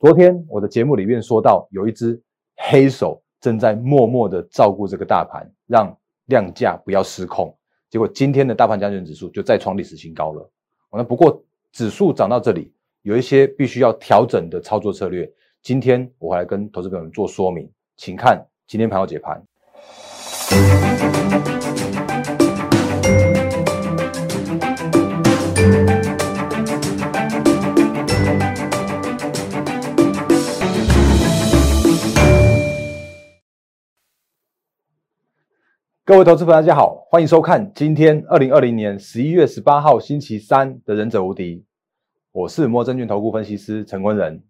昨天我的节目里面说到，有一只黑手正在默默的照顾这个大盘，让量价不要失控。结果今天的大盘加权指数就再创历史新高了。那不过指数涨到这里，有一些必须要调整的操作策略。今天我会来跟投资朋友们做说明，请看今天盘后解盘。各位投资朋友，大家好，欢迎收看今天二零二零年十一月十八号星期三的《忍者无敌》，我是摩证券投顾分析师陈坤仁。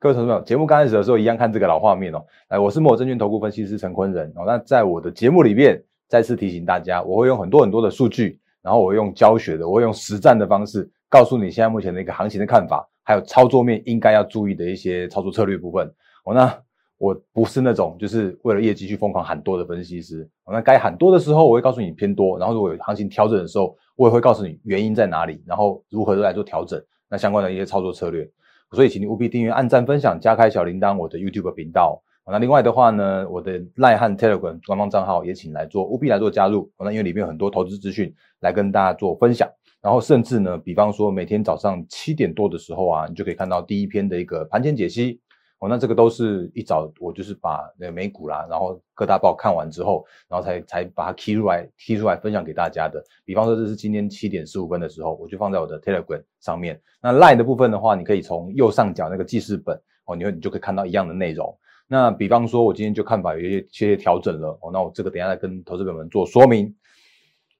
各位投资朋友，节目刚开始的时候一样看这个老画面哦。来，我是摩证券投顾分析师陈坤仁哦。那在我的节目里面，再次提醒大家，我会用很多很多的数据，然后我用教学的，我会用实战的方式，告诉你现在目前的一个行情的看法，还有操作面应该要注意的一些操作策略部分。哦，那。我不是那种就是为了业绩去疯狂喊多的分析师。那该喊多的时候，我会告诉你偏多；然后如果有行情调整的时候，我也会告诉你原因在哪里，然后如何来做调整。那相关的一些操作策略。所以，请你务必订阅、按赞、分享、加开小铃铛，我的 YouTube 频道。那另外的话呢，我的赖汉 Telegram 官方账号也请来做，务必来做加入。那因为里面有很多投资资讯来跟大家做分享。然后甚至呢，比方说每天早上七点多的时候啊，你就可以看到第一篇的一个盘前解析。哦，那这个都是一早我就是把那美股啦，然后各大报看完之后，然后才才把它踢出来踢出来分享给大家的。比方说这是今天七点十五分的时候，我就放在我的 Telegram 上面。那 Line 的部分的话，你可以从右上角那个记事本哦，你会你就可以看到一样的内容。那比方说，我今天就看法有一些些调整了哦，那我这个等下再跟投资者们做说明。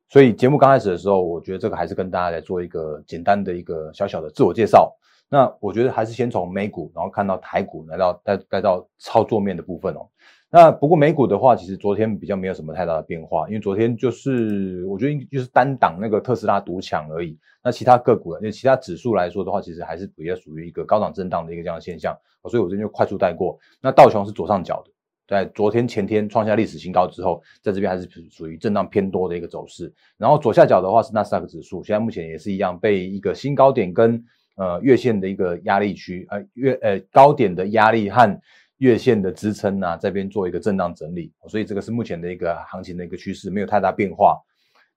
所以节目刚开始的时候，我觉得这个还是跟大家来做一个简单的一个小小的自我介绍。那我觉得还是先从美股，然后看到台股，来到再再到操作面的部分哦。那不过美股的话，其实昨天比较没有什么太大的变化，因为昨天就是我觉得就是单档那个特斯拉独抢而已。那其他个股，因为其他指数来说的话，其实还是比较属于一个高档震荡的一个这样的现象。所以我这边就快速带过。那道琼是左上角的，在昨天前天创下历史新高之后，在这边还是属于震荡偏多的一个走势。然后左下角的话是纳斯达克指数，现在目前也是一样被一个新高点跟呃，月线的一个压力区，呃，月呃高点的压力和月线的支撑呢，这边做一个震荡整理，所以这个是目前的一个行情的一个趋势，没有太大变化。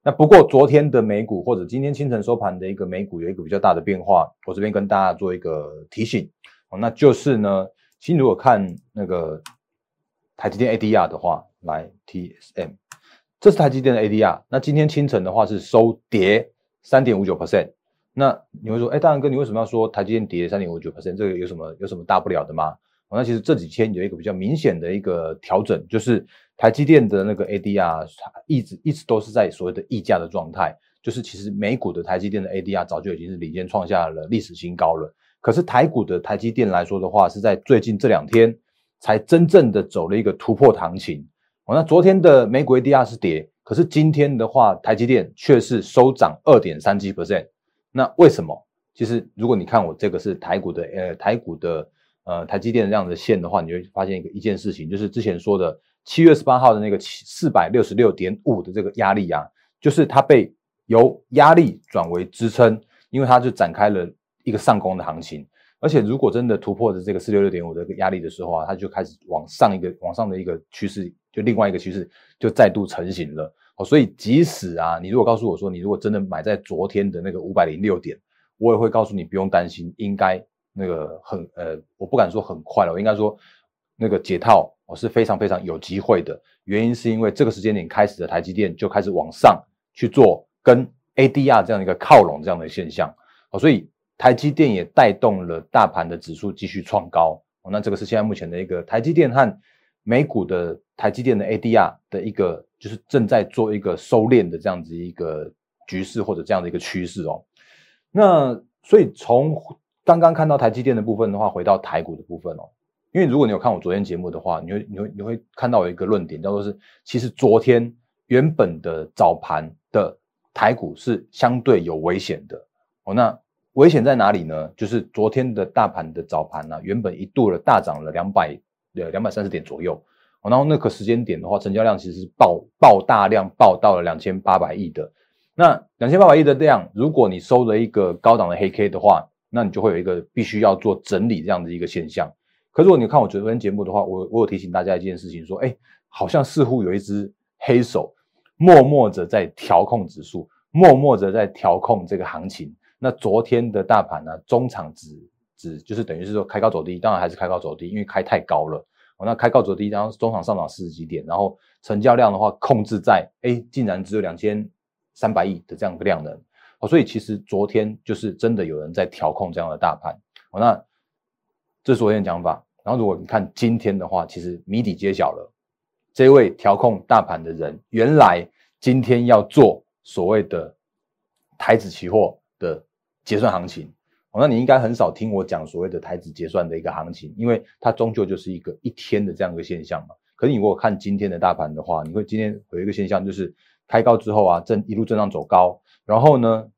那不过昨天的美股或者今天清晨收盘的一个美股有一个比较大的变化，我这边跟大家做一个提醒哦，那就是呢，其实如果看那个台积电 ADR 的话，来 TSM，这是台积电的 ADR，那今天清晨的话是收跌三点五九 percent。那你会说，哎，大然哥，你为什么要说台积电跌三点五九百分这个有什么有什么大不了的吗？那其实这几天有一个比较明显的一个调整，就是台积电的那个 ADR 一直一直都是在所谓的溢价的状态，就是其实美股的台积电的 ADR 早就已经是领先创下了历史新高了。可是台股的台积电来说的话，是在最近这两天才真正的走了一个突破行情。哦，那昨天的美股 ADR 是跌，可是今天的话，台积电却是收涨二点三七 percent。那为什么？其实如果你看我这个是台股的，呃，台股的，呃，台积电这样的线的话，你会发现一个一件事情，就是之前说的七月十八号的那个七四百六十六点五的这个压力啊，就是它被由压力转为支撑，因为它就展开了一个上攻的行情。而且如果真的突破的这个四六六点五的压力的时候啊，它就开始往上一个往上的一个趋势，就另外一个趋势就再度成型了。所以，即使啊，你如果告诉我说，你如果真的买在昨天的那个五百零六点，我也会告诉你不用担心，应该那个很呃，我不敢说很快了，我应该说那个解套我是非常非常有机会的。原因是因为这个时间点开始的台积电就开始往上去做跟 ADR 这样一个靠拢这样的现象，所以台积电也带动了大盘的指数继续创高。那这个是现在目前的一个台积电和美股的台积电的 ADR 的一个。就是正在做一个收敛的这样子一个局势或者这样的一个趋势哦。那所以从刚刚看到台积电的部分的话，回到台股的部分哦，因为如果你有看我昨天节目的话，你会你会你会看到有一个论点叫做是，其实昨天原本的早盘的台股是相对有危险的哦。那危险在哪里呢？就是昨天的大盘的早盘呢，原本一度的大涨了两百呃两百三十点左右。然后那个时间点的话，成交量其实是爆爆大量，爆到了两千八百亿的。那两千八百亿的量，如果你收了一个高档的黑 K 的话，那你就会有一个必须要做整理这样的一个现象。可如果你看我昨天节目的话，我我有提醒大家一件事情，说，哎，好像似乎有一只黑手默默着在调控指数，默默着在调控这个行情。那昨天的大盘呢，中场只只就是等于是说开高走低，当然还是开高走低，因为开太高了。哦，那开高走低，然后中场上涨四十几点，然后成交量的话控制在，哎，竟然只有两千三百亿的这样一个量能。哦，所以其实昨天就是真的有人在调控这样的大盘。哦，那这是昨天的讲法。然后如果你看今天的话，其实谜底揭晓了。这位调控大盘的人，原来今天要做所谓的台子期货的结算行情。哦，那你应该很少听我讲所谓的台子结算的一个行情，因为它终究就是一个一天的这样一个现象嘛。可是你如果看今天的大盘的话，你会今天有一个现象，就是开高之后啊，正一路震荡走高。然后呢，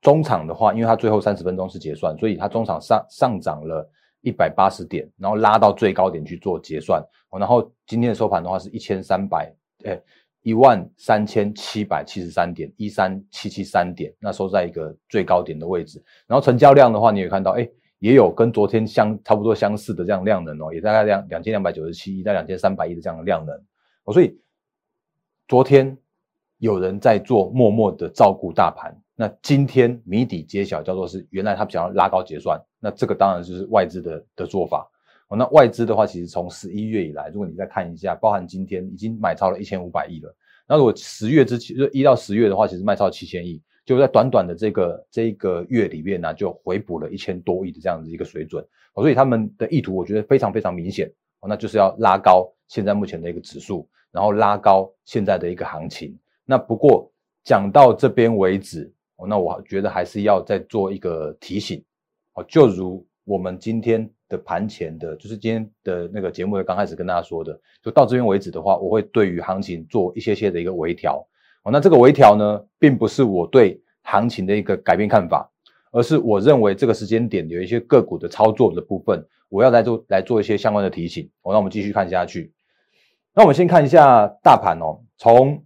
中场的话，因为它最后三十分钟是结算，所以它中场上上涨了一百八十点，然后拉到最高点去做结算。然后今天的收盘的话是一千三百，哎，一万三千七百七十三点，一三七七三点，那收在一个最高点的位置。然后成交量的话，你也看到，哎，也有跟昨天相差不多相似的这样量能哦，也大概两两千两百九十七亿到两千三百亿的这样的量能。哦，所以昨天。有人在做默默的照顾大盘，那今天谜底揭晓，叫做是原来他想要拉高结算，那这个当然就是外资的的做法。那外资的话，其实从十一月以来，如果你再看一下，包含今天已经买超了一千五百亿了。那如果十月之前就一到十月的话，其实卖超七千亿，就在短短的这个这个月里面呢，就回补了一千多亿的这样子一个水准。哦，所以他们的意图我觉得非常非常明显，哦，那就是要拉高现在目前的一个指数，然后拉高现在的一个行情。那不过讲到这边为止，哦，那我觉得还是要再做一个提醒，哦，就如我们今天的盘前的，就是今天的那个节目的刚开始跟大家说的，就到这边为止的话，我会对于行情做一些些的一个微调，哦，那这个微调呢，并不是我对行情的一个改变看法，而是我认为这个时间点有一些个股的操作的部分，我要来做来做一些相关的提醒，哦，那我们继续看下去，那我们先看一下大盘哦，从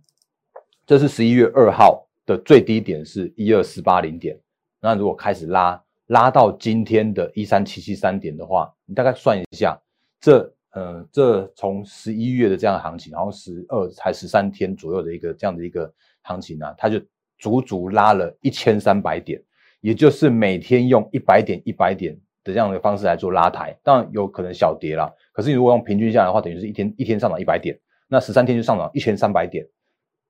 这是十一月二号的最低点是一二四八零点，那如果开始拉拉到今天的一三七七三点的话，你大概算一下，这呃这从十一月的这样的行情，然后十二才十三天左右的一个这样的一个行情呢，它就足足拉了一千三百点，也就是每天用一百点一百点的这样的方式来做拉抬，当然有可能小跌了，可是你如果用平均下来的话，等于是一天一天上涨一百点，那十三天就上涨一千三百点。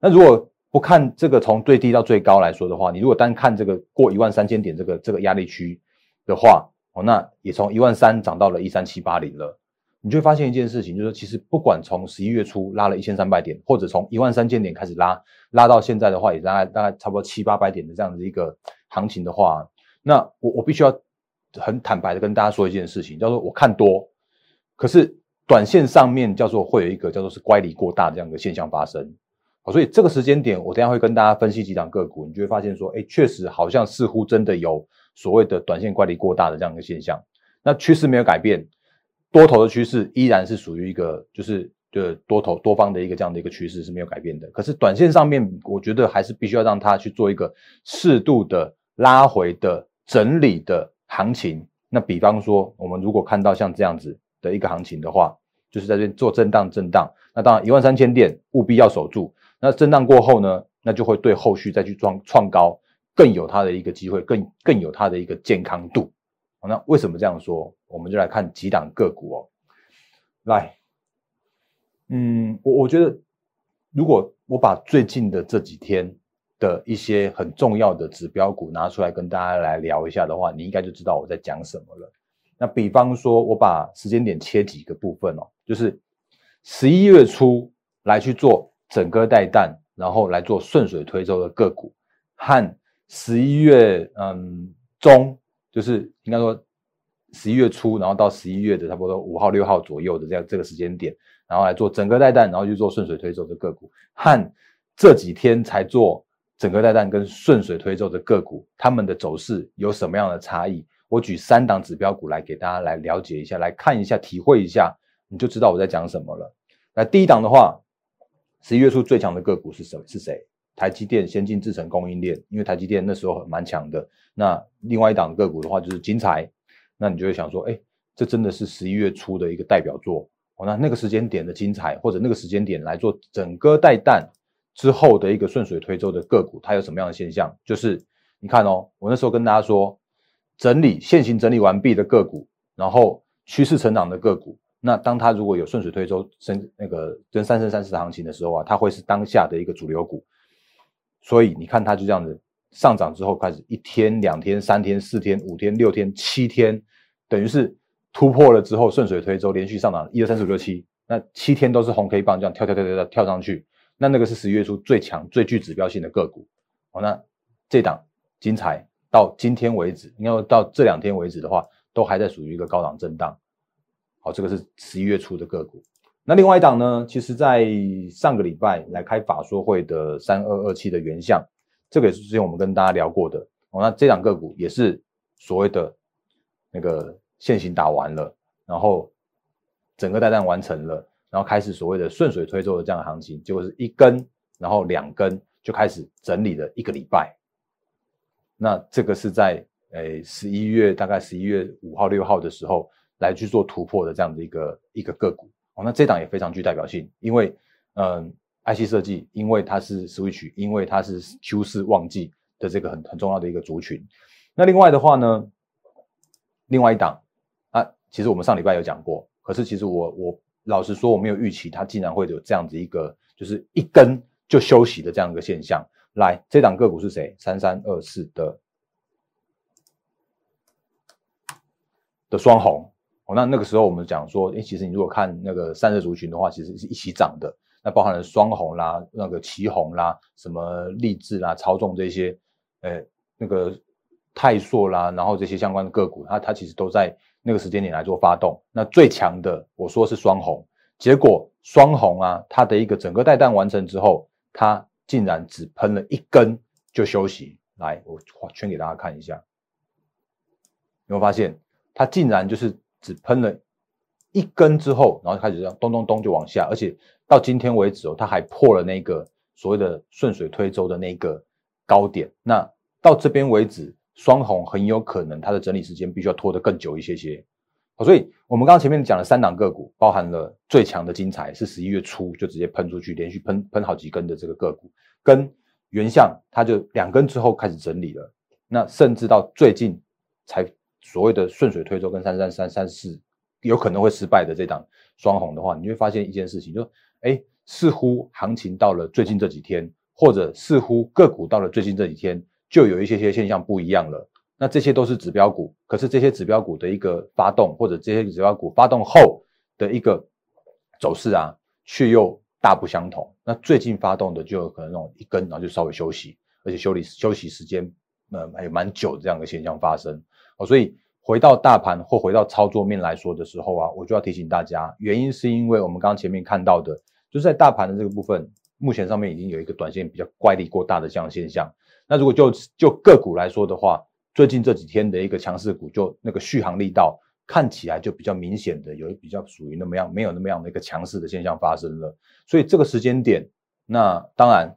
那如果不看这个从最低到最高来说的话，你如果单看这个过一万三千点这个这个压力区的话，哦，那也从一万三涨到了一三七八零了。你就会发现一件事情，就是其实不管从十一月初拉了一千三百点，或者从一万三千点开始拉，拉到现在的话，也大概大概差不多七八百点的这样的一个行情的话，那我我必须要很坦白的跟大家说一件事情，叫做我看多，可是短线上面叫做会有一个叫做是乖离过大这样的现象发生。所以这个时间点，我等下会跟大家分析几档个股，你就会发现说，哎，确实好像似乎真的有所谓的短线乖离过大的这样一个现象。那趋势没有改变，多头的趋势依然是属于一个就是的多头多方的一个这样的一个趋势是没有改变的。可是短线上面，我觉得还是必须要让它去做一个适度的拉回的整理的行情。那比方说，我们如果看到像这样子的一个行情的话，就是在这边做震荡震荡。那当然一万三千点务必要守住。那震荡过后呢，那就会对后续再去创创高更有它的一个机会，更更有它的一个健康度。那为什么这样说？我们就来看几档个股哦。来，嗯，我我觉得，如果我把最近的这几天的一些很重要的指标股拿出来跟大家来聊一下的话，你应该就知道我在讲什么了。那比方说，我把时间点切几个部分哦，就是十一月初来去做。整个带弹，然后来做顺水推舟的个股，和十一月嗯中，就是应该说十一月初，然后到十一月的差不多五号六号左右的这样这个时间点，然后来做整个带弹，然后去做顺水推舟的个股，和这几天才做整个带弹跟顺水推舟的个股，他们的走势有什么样的差异？我举三档指标股来给大家来了解一下，来看一下，体会一下，你就知道我在讲什么了。那第一档的话。十一月初最强的个股是什是谁？台积电先进制程供应链，因为台积电那时候蛮强的。那另外一档个股的话就是金财，那你就会想说，哎，这真的是十一月初的一个代表作哦。那那个时间点的金财，或者那个时间点来做整个带弹之后的一个顺水推舟的个股，它有什么样的现象？就是你看哦，我那时候跟大家说，整理现行整理完毕的个股，然后趋势成长的个股。那当它如果有顺水推舟升那个跟三升三四的行情的时候啊，它会是当下的一个主流股。所以你看它就这样子上涨之后，开始一天、两天、三天、四天、五天、六天、七天，等于是突破了之后顺水推舟，连续上涨一二三四五六七，那七天都是红 K 棒这样跳跳跳跳跳跳上去。那那个是十一月初最强、最具指标性的个股。好，那这档精彩到今天为止，应该到这两天为止的话，都还在属于一个高档震荡。好，这个是十一月初的个股。那另外一档呢？其实，在上个礼拜来开法说会的三二二七的原相，这个也是之前我们跟大家聊过的。哦，那这档个股也是所谓的那个线型打完了，然后整个带弹完成了，然后开始所谓的顺水推舟的这样的行情，结果是一根，然后两根就开始整理了一个礼拜。那这个是在诶十一月大概十一月五号六号的时候。来去做突破的这样的一个一个个股哦，那这档也非常具代表性，因为嗯，IC 设计，因为它是 Switch，因为它是 Q 四旺季的这个很很重要的一个族群。那另外的话呢，另外一档啊，其实我们上礼拜有讲过，可是其实我我老实说我没有预期它竟然会有这样子一个就是一根就休息的这样一个现象。来，这档个股是谁？三三二四的的双红。哦，那那个时候我们讲说，诶，其实你如果看那个散热族群的话，其实是一起涨的。那包含了双红啦、那个旗红啦、什么立志啦、超重这些，呃，那个泰硕啦，然后这些相关的个股，它它其实都在那个时间点来做发动。那最强的，我说是双红，结果双红啊，它的一个整个带弹完成之后，它竟然只喷了一根就休息。来，我画圈给大家看一下，有没有发现它竟然就是。只喷了一根之后，然后开始这样咚咚咚就往下，而且到今天为止哦，它还破了那个所谓的顺水推舟的那个高点。那到这边为止，双红很有可能它的整理时间必须要拖得更久一些些。好，所以我们刚刚前面讲的三档个股，包含了最强的精彩是十一月初就直接喷出去，连续喷喷好几根的这个个股，跟原相它就两根之后开始整理了。那甚至到最近才。所谓的顺水推舟跟三三三三四有可能会失败的这档双红的话，你会发现一件事情，就哎，似乎行情到了最近这几天，或者似乎个股到了最近这几天，就有一些些现象不一样了。那这些都是指标股，可是这些指标股的一个发动，或者这些指标股发动后的一个走势啊，却又大不相同。那最近发动的就有可能那种一根，然后就稍微休息，而且休理休息时间，呃，还有蛮久这样的现象发生。哦，所以回到大盘或回到操作面来说的时候啊，我就要提醒大家，原因是因为我们刚刚前面看到的，就是在大盘的这个部分，目前上面已经有一个短线比较乖离过大的这样现象。那如果就就个股来说的话，最近这几天的一个强势股，就那个续航力道看起来就比较明显的有比较属于那么样没有那么样的一个强势的现象发生了。所以这个时间点，那当然。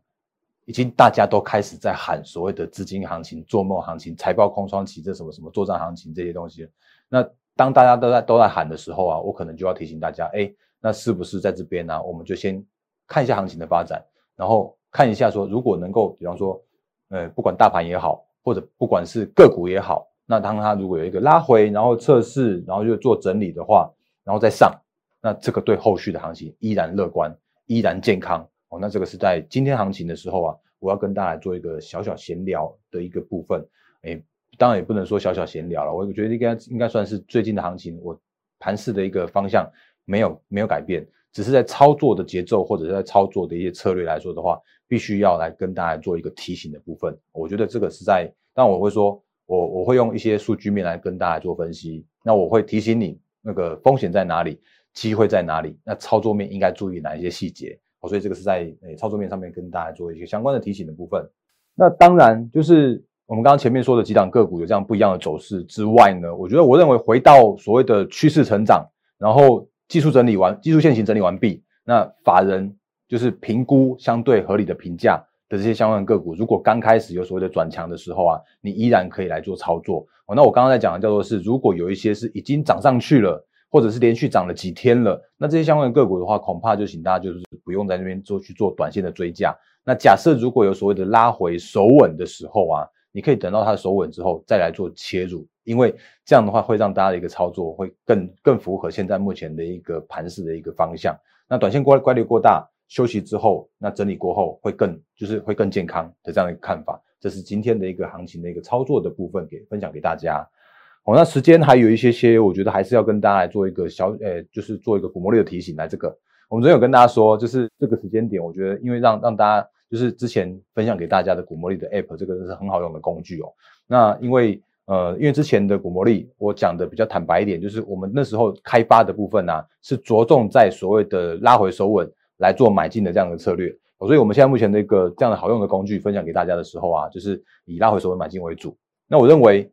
已经大家都开始在喊所谓的资金行情、做梦行情、财报空窗期这什么什么作战行情这些东西。那当大家都在都在喊的时候啊，我可能就要提醒大家，哎，那是不是在这边呢？我们就先看一下行情的发展，然后看一下说，如果能够，比方说，呃，不管大盘也好，或者不管是个股也好，那当它如果有一个拉回，然后测试，然后就做整理的话，然后再上，那这个对后续的行情依然乐观，依然健康。哦，那这个是在今天行情的时候啊，我要跟大家做一个小小闲聊的一个部分。哎，当然也不能说小小闲聊了，我觉得应该应该算是最近的行情，我盘势的一个方向没有没有改变，只是在操作的节奏或者是在操作的一些策略来说的话，必须要来跟大家做一个提醒的部分。我觉得这个是在，但我会说，我我会用一些数据面来跟大家做分析。那我会提醒你，那个风险在哪里，机会在哪里，那操作面应该注意哪一些细节。所以这个是在诶操作面上面跟大家做一些相关的提醒的部分。那当然就是我们刚刚前面说的几档个股有这样不一样的走势之外呢，我觉得我认为回到所谓的趋势成长，然后技术整理完，技术线型整理完毕，那法人就是评估相对合理的评价，的这些相关个股，如果刚开始有所谓的转强的时候啊，你依然可以来做操作。哦，那我刚刚在讲的叫做是，如果有一些是已经涨上去了，或者是连续涨了几天了，那这些相关的个股的话，恐怕就请大家就是不用在那边做去做短线的追加。那假设如果有所谓的拉回守稳的时候啊，你可以等到它的守稳之后再来做切入，因为这样的话会让大家的一个操作会更更符合现在目前的一个盘势的一个方向。那短线乖乖率过大。休息之后，那整理过后会更就是会更健康的这样的一个看法，这是今天的一个行情的一个操作的部分，给分享给大家。哦，那时间还有一些些，我觉得还是要跟大家来做一个小，呃，就是做一个股魔力的提醒。来，这个我们昨天有跟大家说，就是这个时间点，我觉得因为让让大家就是之前分享给大家的股魔力的 App，这个是很好用的工具哦。那因为呃，因为之前的股魔力我讲的比较坦白一点，就是我们那时候开发的部分呢，是着重在所谓的拉回收稳。来做买进的这样的策略，所以我们现在目前的一个这样的好用的工具分享给大家的时候啊，就是以拉回收稳买进为主。那我认为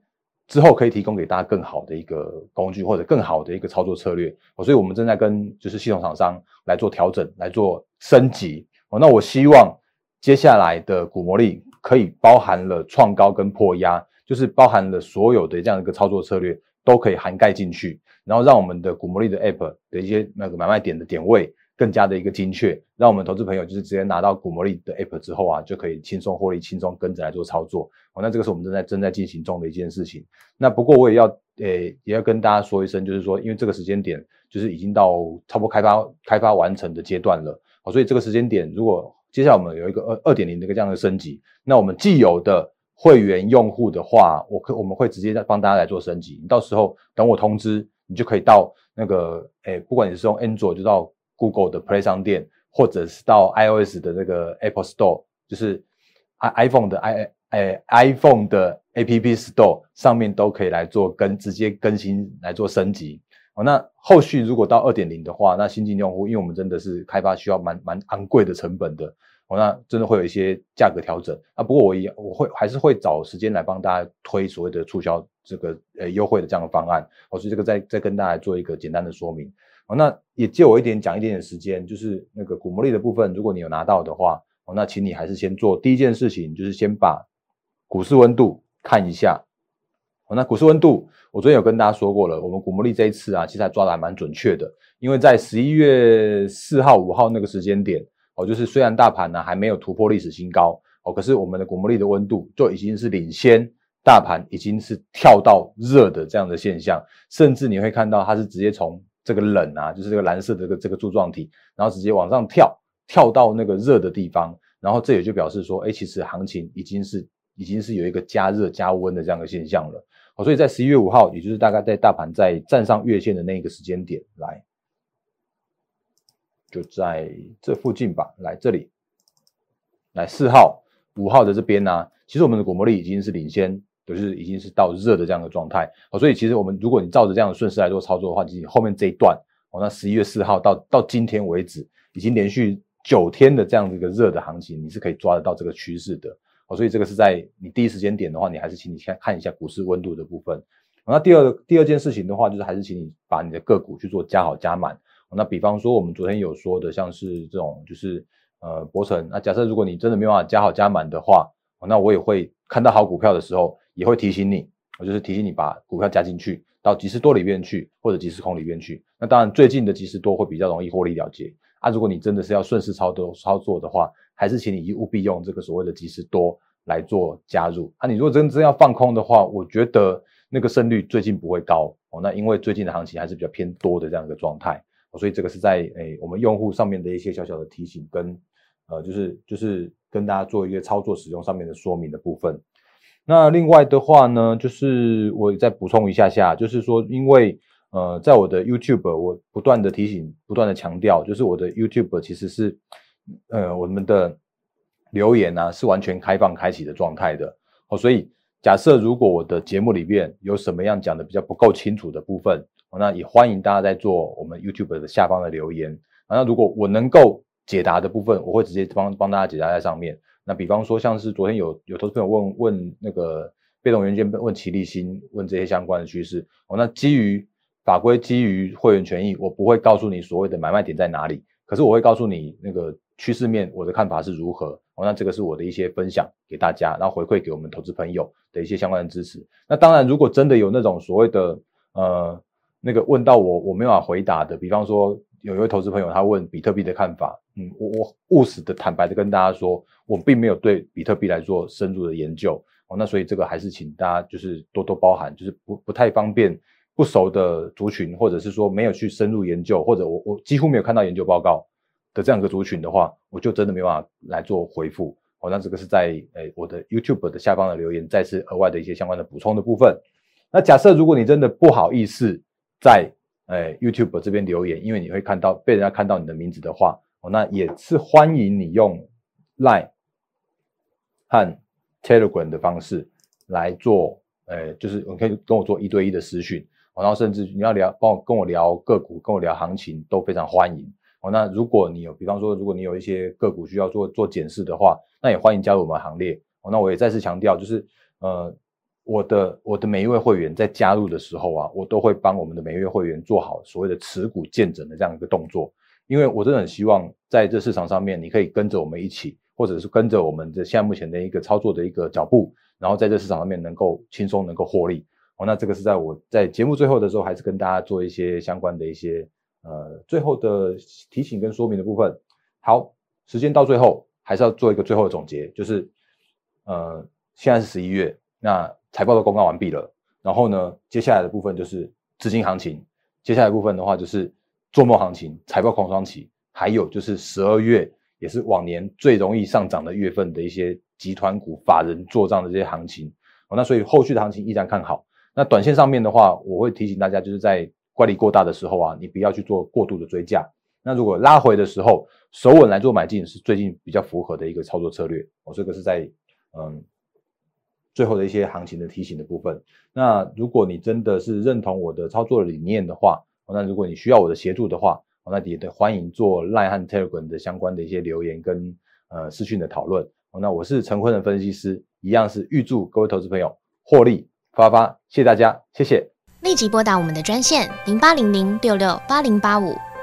之后可以提供给大家更好的一个工具或者更好的一个操作策略，哦所以我们正在跟就是系统厂商来做调整，来做升级。哦，那我希望接下来的股魔力可以包含了创高跟破压，就是包含了所有的这样一个操作策略都可以涵盖进去，然后让我们的股魔力的 App 的一些那个买卖点的点位。更加的一个精确，让我们投资朋友就是直接拿到股魔力的 app 之后啊，就可以轻松获利，轻松跟着来做操作。哦，那这个是我们正在正在进行中的一件事情。那不过我也要诶，也要跟大家说一声，就是说，因为这个时间点就是已经到差不多开发开发完成的阶段了。哦，所以这个时间点，如果接下来我们有一个二二点零的一个这样的升级，那我们既有的会员用户的话，我可我们会直接在帮大家来做升级。你到时候等我通知，你就可以到那个诶，不管你是用 Android 就到。Google 的 Play 商店，或者是到 iOS 的这个 Apple Store，就是 i iPhone 的 i 哎 iPhone 的 App Store 上面都可以来做更直接更新来做升级哦。那后续如果到二点零的话，那新进用户，因为我们真的是开发需要蛮蛮昂贵的成本的哦，那真的会有一些价格调整啊。不过我也我会还是会找时间来帮大家推所谓的促销这个呃优惠的这样的方案哦，所以这个再再跟大家做一个简单的说明。哦，那也借我一点讲一点点时间，就是那个股魔力的部分，如果你有拿到的话，哦，那请你还是先做第一件事情，就是先把股市温度看一下。哦，那股市温度，我昨天有跟大家说过了，我们股魔力这一次啊，其实抓的还蛮准确的，因为在十一月四号、五号那个时间点，哦，就是虽然大盘呢还没有突破历史新高，哦，可是我们的股魔力的温度就已经是领先大盘，已经是跳到热的这样的现象，甚至你会看到它是直接从这个冷啊，就是这个蓝色的这个这个柱状体，然后直接往上跳，跳到那个热的地方，然后这也就表示说，哎，其实行情已经是已经是有一个加热加温的这样的现象了。哦，所以在十一月五号，也就是大概在大盘在站上月线的那一个时间点来，就在这附近吧，来这里，来四号、五号的这边呢，其实我们的股魔力已经是领先。就是已经是到热的这样的状态，哦，所以其实我们如果你照着这样的顺势来做操作的话，其实后面这一段，哦，那十一月四号到到今天为止，已经连续九天的这样的一个热的行情，你是可以抓得到这个趋势的，哦，所以这个是在你第一时间点的话，你还是请你先看一下股市温度的部分。那第二第二件事情的话，就是还是请你把你的个股去做加好加满。那比方说我们昨天有说的，像是这种就是呃博成，那假设如果你真的没有办法加好加满的话，那我也会看到好股票的时候。也会提醒你，我就是提醒你把股票加进去到即时多里面去，或者即时空里面去。那当然，最近的即时多会比较容易获利了结啊。如果你真的是要顺势操作操作的话，还是请你务必用这个所谓的即时多来做加入啊。你如果真真要放空的话，我觉得那个胜率最近不会高哦。那因为最近的行情还是比较偏多的这样一个状态，所以这个是在诶我们用户上面的一些小小的提醒跟呃就是就是跟大家做一个操作使用上面的说明的部分。那另外的话呢，就是我再补充一下下，就是说，因为呃，在我的 YouTube，我不断的提醒，不断的强调，就是我的 YouTube 其实是呃，我们的留言呢是完全开放开启的状态的哦。所以假设如果我的节目里面有什么样讲的比较不够清楚的部分，那也欢迎大家在做我们 YouTube 的下方的留言。那如果我能够解答的部分，我会直接帮帮大家解答在上面。那比方说，像是昨天有有投资朋友问问那个被动元件，问齐立新，问这些相关的趋势。哦，那基于法规，基于会员权益，我不会告诉你所谓的买卖点在哪里，可是我会告诉你那个趋势面，我的看法是如何。哦，那这个是我的一些分享给大家，然后回馈给我们投资朋友的一些相关的支持。那当然，如果真的有那种所谓的呃那个问到我我没有法回答的，比方说有一位投资朋友他问比特币的看法，嗯，我我务实的坦白的跟大家说，我并没有对比特币来做深入的研究。哦，那所以这个还是请大家就是多多包涵，就是不不太方便不熟的族群，或者是说没有去深入研究，或者我我几乎没有看到研究报告的这样一个族群的话，我就真的没办法来做回复。哦，那这个是在诶我的 YouTube 的下方的留言，再次额外的一些相关的补充的部分。那假设如果你真的不好意思在诶 YouTube 这边留言，因为你会看到被人家看到你的名字的话，哦，那也是欢迎你用 Line 和 Telegram 的方式来做，呃，就是你可以跟我做一对一的私讯，然后甚至你要聊，帮我跟我聊个股，跟我聊行情都非常欢迎。哦，那如果你有，比方说，如果你有一些个股需要做做检视的话，那也欢迎加入我们行列。哦，那我也再次强调，就是呃，我的我的每一位会员在加入的时候啊，我都会帮我们的每一位会员做好所谓的持股见证的这样一个动作，因为我真的很希望在这市场上面，你可以跟着我们一起。或者是跟着我们的现在目前的一个操作的一个脚步，然后在这市场上面能够轻松能够获利哦。那这个是在我在节目最后的时候，还是跟大家做一些相关的一些呃最后的提醒跟说明的部分。好，时间到最后还是要做一个最后的总结，就是呃现在是十一月，那财报都公告完毕了，然后呢接下来的部分就是资金行情，接下来部分的话就是做梦行情、财报空窗期，还有就是十二月。也是往年最容易上涨的月份的一些集团股、法人做账的这些行情，哦，那所以后续的行情依然看好。那短线上面的话，我会提醒大家，就是在乖离过大的时候啊，你不要去做过度的追价。那如果拉回的时候，手稳来做买进，是最近比较符合的一个操作策略。哦，这个是在嗯最后的一些行情的提醒的部分。那如果你真的是认同我的操作理念的话，那如果你需要我的协助的话，那也得欢迎做 Line 和 Telegram 的相关的一些留言跟呃私讯的讨论。那我是陈坤的分析师，一样是预祝各位投资朋友获利发发，谢谢大家，谢谢。立即拨打我们的专线零八零零六六八零八五